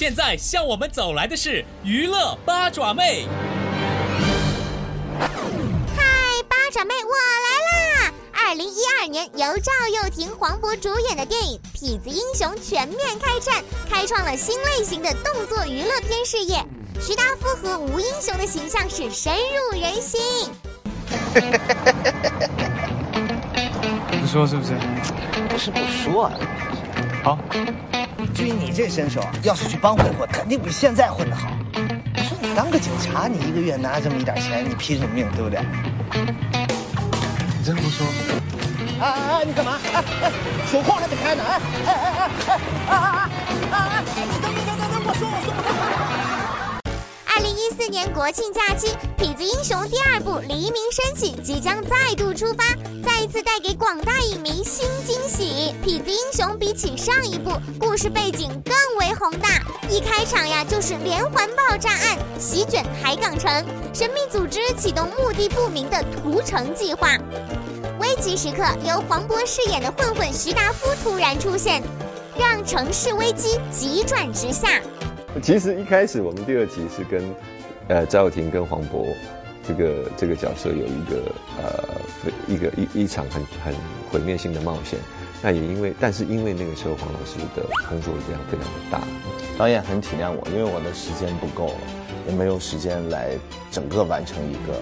现在向我们走来的是娱乐八爪妹。嗨，八爪妹，我来啦！二零一二年由赵又廷、黄渤主演的电影《痞子英雄》全面开战，开创了新类型的动作娱乐片事业。徐达夫和吴英雄的形象是深入人心。不说是不是？不是不说啊。好。至于你这身手，要是去帮会混，肯定比现在混得好。你说你当个警察，你一个月拿这么一点钱，你拼什么命，对不对？你真不说？哎哎哎！你干嘛？哎哎，手铐还没开呢！哎哎哎二零一四年国庆假期，《痞子英雄》第二部《黎明升起》即将再度出发，再一次带给广大影迷新惊喜。《痞子英雄》比起上一部，故事背景更为宏大，一开场呀就是连环爆炸案席卷海港城，神秘组织启动目的不明的屠城计划。危急时刻，由黄渤饰演的混混徐达夫突然出现，让城市危机急转直下。其实一开始我们第二集是跟，呃，赵又廷跟黄渤，这个这个角色有一个呃一个一一场很很毁灭性的冒险。那也因为，但是因为那个时候黄老师的工作量非常的大，导演很体谅我，因为我的时间不够，也没有时间来整个完成一个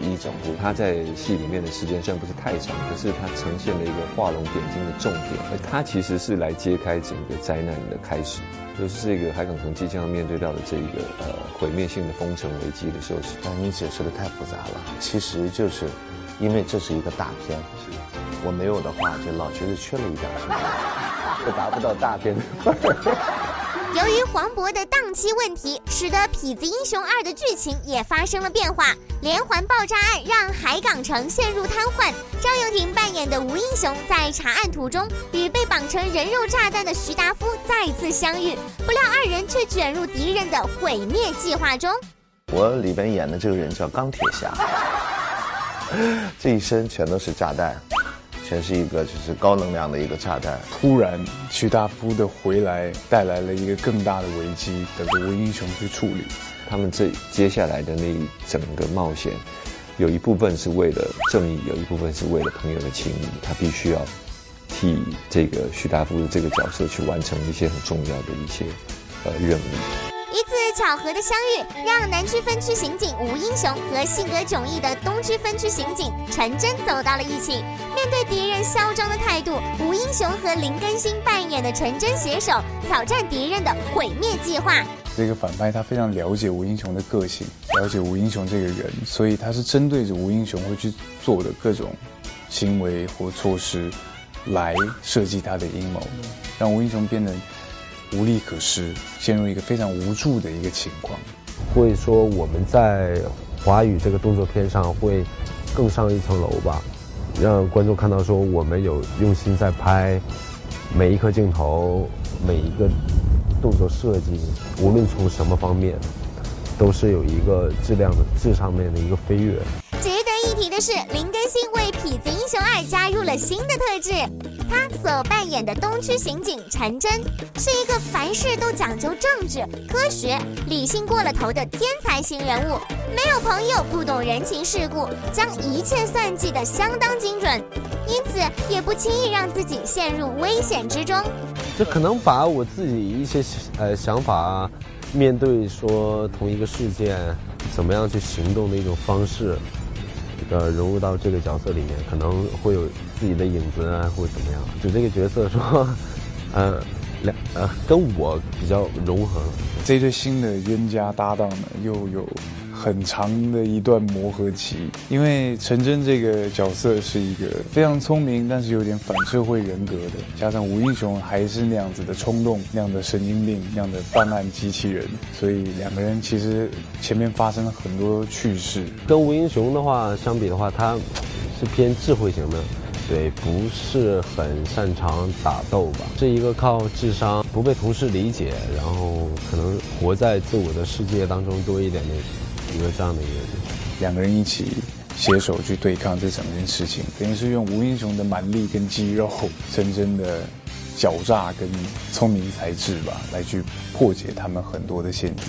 一一整部。他在戏里面的时间虽然不是太长，可是他呈现了一个画龙点睛的重点，而他其实是来揭开整个灾难的开始。就是这个海港城即将要面对到的这一个呃毁灭性的封城危机的时候，但你解释的太复杂了。其实就是因为这是一个大片，我没有的话，就老觉得缺了一点什么，就达不到大片的范儿。由于黄渤的档期问题，使得《痞子英雄二》的剧情也发生了变化。连环爆炸案让海港城陷入瘫痪。赵又廷扮演的吴英雄在查案途中与被绑成人肉炸弹的徐达夫再次相遇，不料二人却卷入敌人的毁灭计划中。我里边演的这个人叫钢铁侠，这一身全都是炸弹。全是一个就是高能量的一个炸弹。突然，徐大夫的回来带来了一个更大的危机，等着吴英雄去处理。他们这接下来的那一整个冒险，有一部分是为了正义，有一部分是为了朋友的情谊。他必须要替这个徐大夫的这个角色去完成一些很重要的一些呃任务。一次巧合的相遇，让南区分区刑警吴英雄和性格迥异的东区分区刑警陈真走到了一起。面对敌人嚣张的态度，吴英雄和林更新扮演的陈真携手挑战敌人的毁灭计划。这个反派他非常了解吴英雄的个性，了解吴英雄这个人，所以他是针对着吴英雄会去做的各种行为或措施来设计他的阴谋，让吴英雄变得。无力可施，陷入一个非常无助的一个情况。会说我们在华语这个动作片上会更上一层楼吧，让观众看到说我们有用心在拍每一颗镜头，每一个动作设计，无论从什么方面，都是有一个质量的质上面的一个飞跃。一提的是，林更新为《痞子英雄二》加入了新的特质。他所扮演的东区刑警陈真，是一个凡事都讲究政治、科学、理性过了头的天才型人物。没有朋友，不懂人情世故，将一切算计得相当精准，因此也不轻易让自己陷入危险之中。就可能把我自己一些呃想法，面对说同一个事件，怎么样去行动的一种方式。呃，融入到这个角色里面，可能会有自己的影子啊，或者怎么样。就这个角色说，呃，两呃，跟我比较融合。这对新的冤家搭档呢，又有。很长的一段磨合期，因为陈真这个角色是一个非常聪明，但是有点反社会人格的，加上吴英雄还是那样子的冲动，那样的神经病，那样的办案机器人，所以两个人其实前面发生了很多趣事。跟吴英雄的话相比的话，他是偏智慧型的，对，不是很擅长打斗吧，是一个靠智商，不被同事理解，然后可能活在自我的世界当中多一点的。这样的一个人，两个人一起携手去对抗这整件事情，等于是用吴英雄的蛮力跟肌肉，真正的狡诈跟聪明才智吧，来去破解他们很多的陷阱。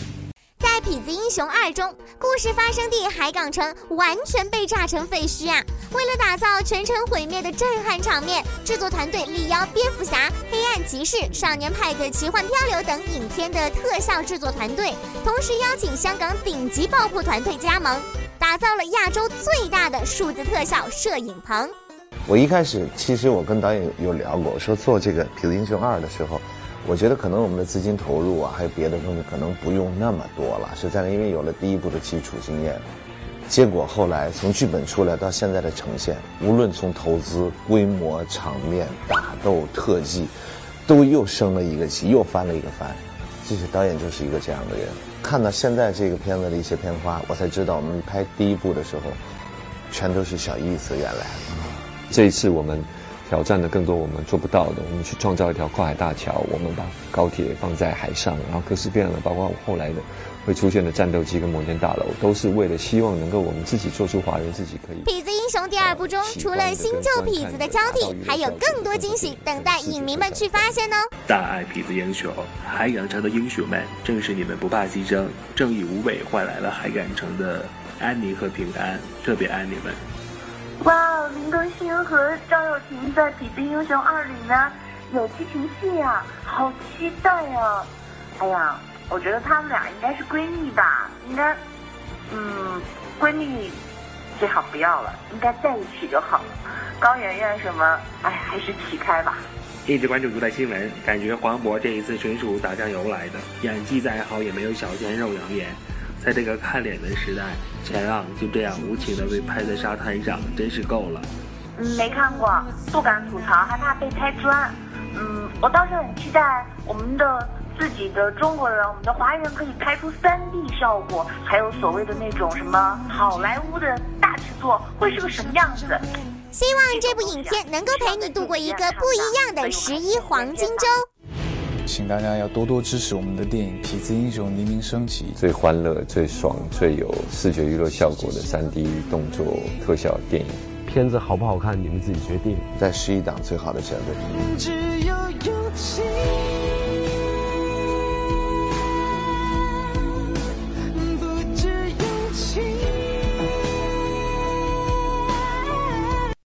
《痞子英雄二》中，故事发生地海港城完全被炸成废墟啊！为了打造全城毁灭的震撼场面，制作团队力邀蝙蝠侠、黑暗骑士、少年派的奇幻漂流等影片的特效制作团队，同时邀请香港顶级爆破团队加盟，打造了亚洲最大的数字特效摄影棚。我一开始其实我跟导演有聊过，说做这个《痞子英雄二》的时候。我觉得可能我们的资金投入啊，还有别的东西，可能不用那么多了。实在的，因为有了第一部的基础经验，结果后来从剧本出来到现在的呈现，无论从投资、规模、场面、打斗、特技，都又升了一个级，又翻了一个番。这些导演就是一个这样的人。看到现在这个片子的一些片花，我才知道我们拍第一部的时候，全都是小意思。原来，这一次我们。挑战的更多我们做不到的，我们去创造一条跨海大桥，我们把高铁放在海上，然后各式各样的，包括后来的会出现的战斗机跟摩天大楼，都是为了希望能够我们自己做出华人自己可以。痞子英雄第二部中，除了新旧痞子的交替，还有更多惊喜等待影迷们去发现哦。大爱痞子英雄，海港城的英雄们，正是你们不怕牺牲，正义无畏换来了海港城的安宁和平安，特别爱你们。哇，林更新和赵又廷在《痞子英雄二》里呢有激情戏呀，好期待呀！哎呀，我觉得他们俩应该是闺蜜吧，应该，嗯，闺蜜最好不要了，应该在一起就好了。高圆圆什么，哎，还是起开吧。一直关注独代新闻，感觉黄渤这一次纯属打酱油来的，演技再好也没有小鲜肉养眼。在这个看脸的时代，钱浪就这样无情的被拍在沙滩上，真是够了。嗯，没看过，不敢吐槽，害怕被拆穿。嗯，我倒是很期待我们的自己的中国人，我们的华人可以拍出三 D 效果，还有所谓的那种什么好莱坞的大制作，会是个什么样子？希望这部影片能够陪你度过一个不一样的十一黄金周。请大家要多多支持我们的电影《痞子英雄黎明升起》，最欢乐、最爽、最有视觉娱乐效果的 3D 动作特效电影。片子好不好看，你们自己决定。在十一档最好的选择。只有勇气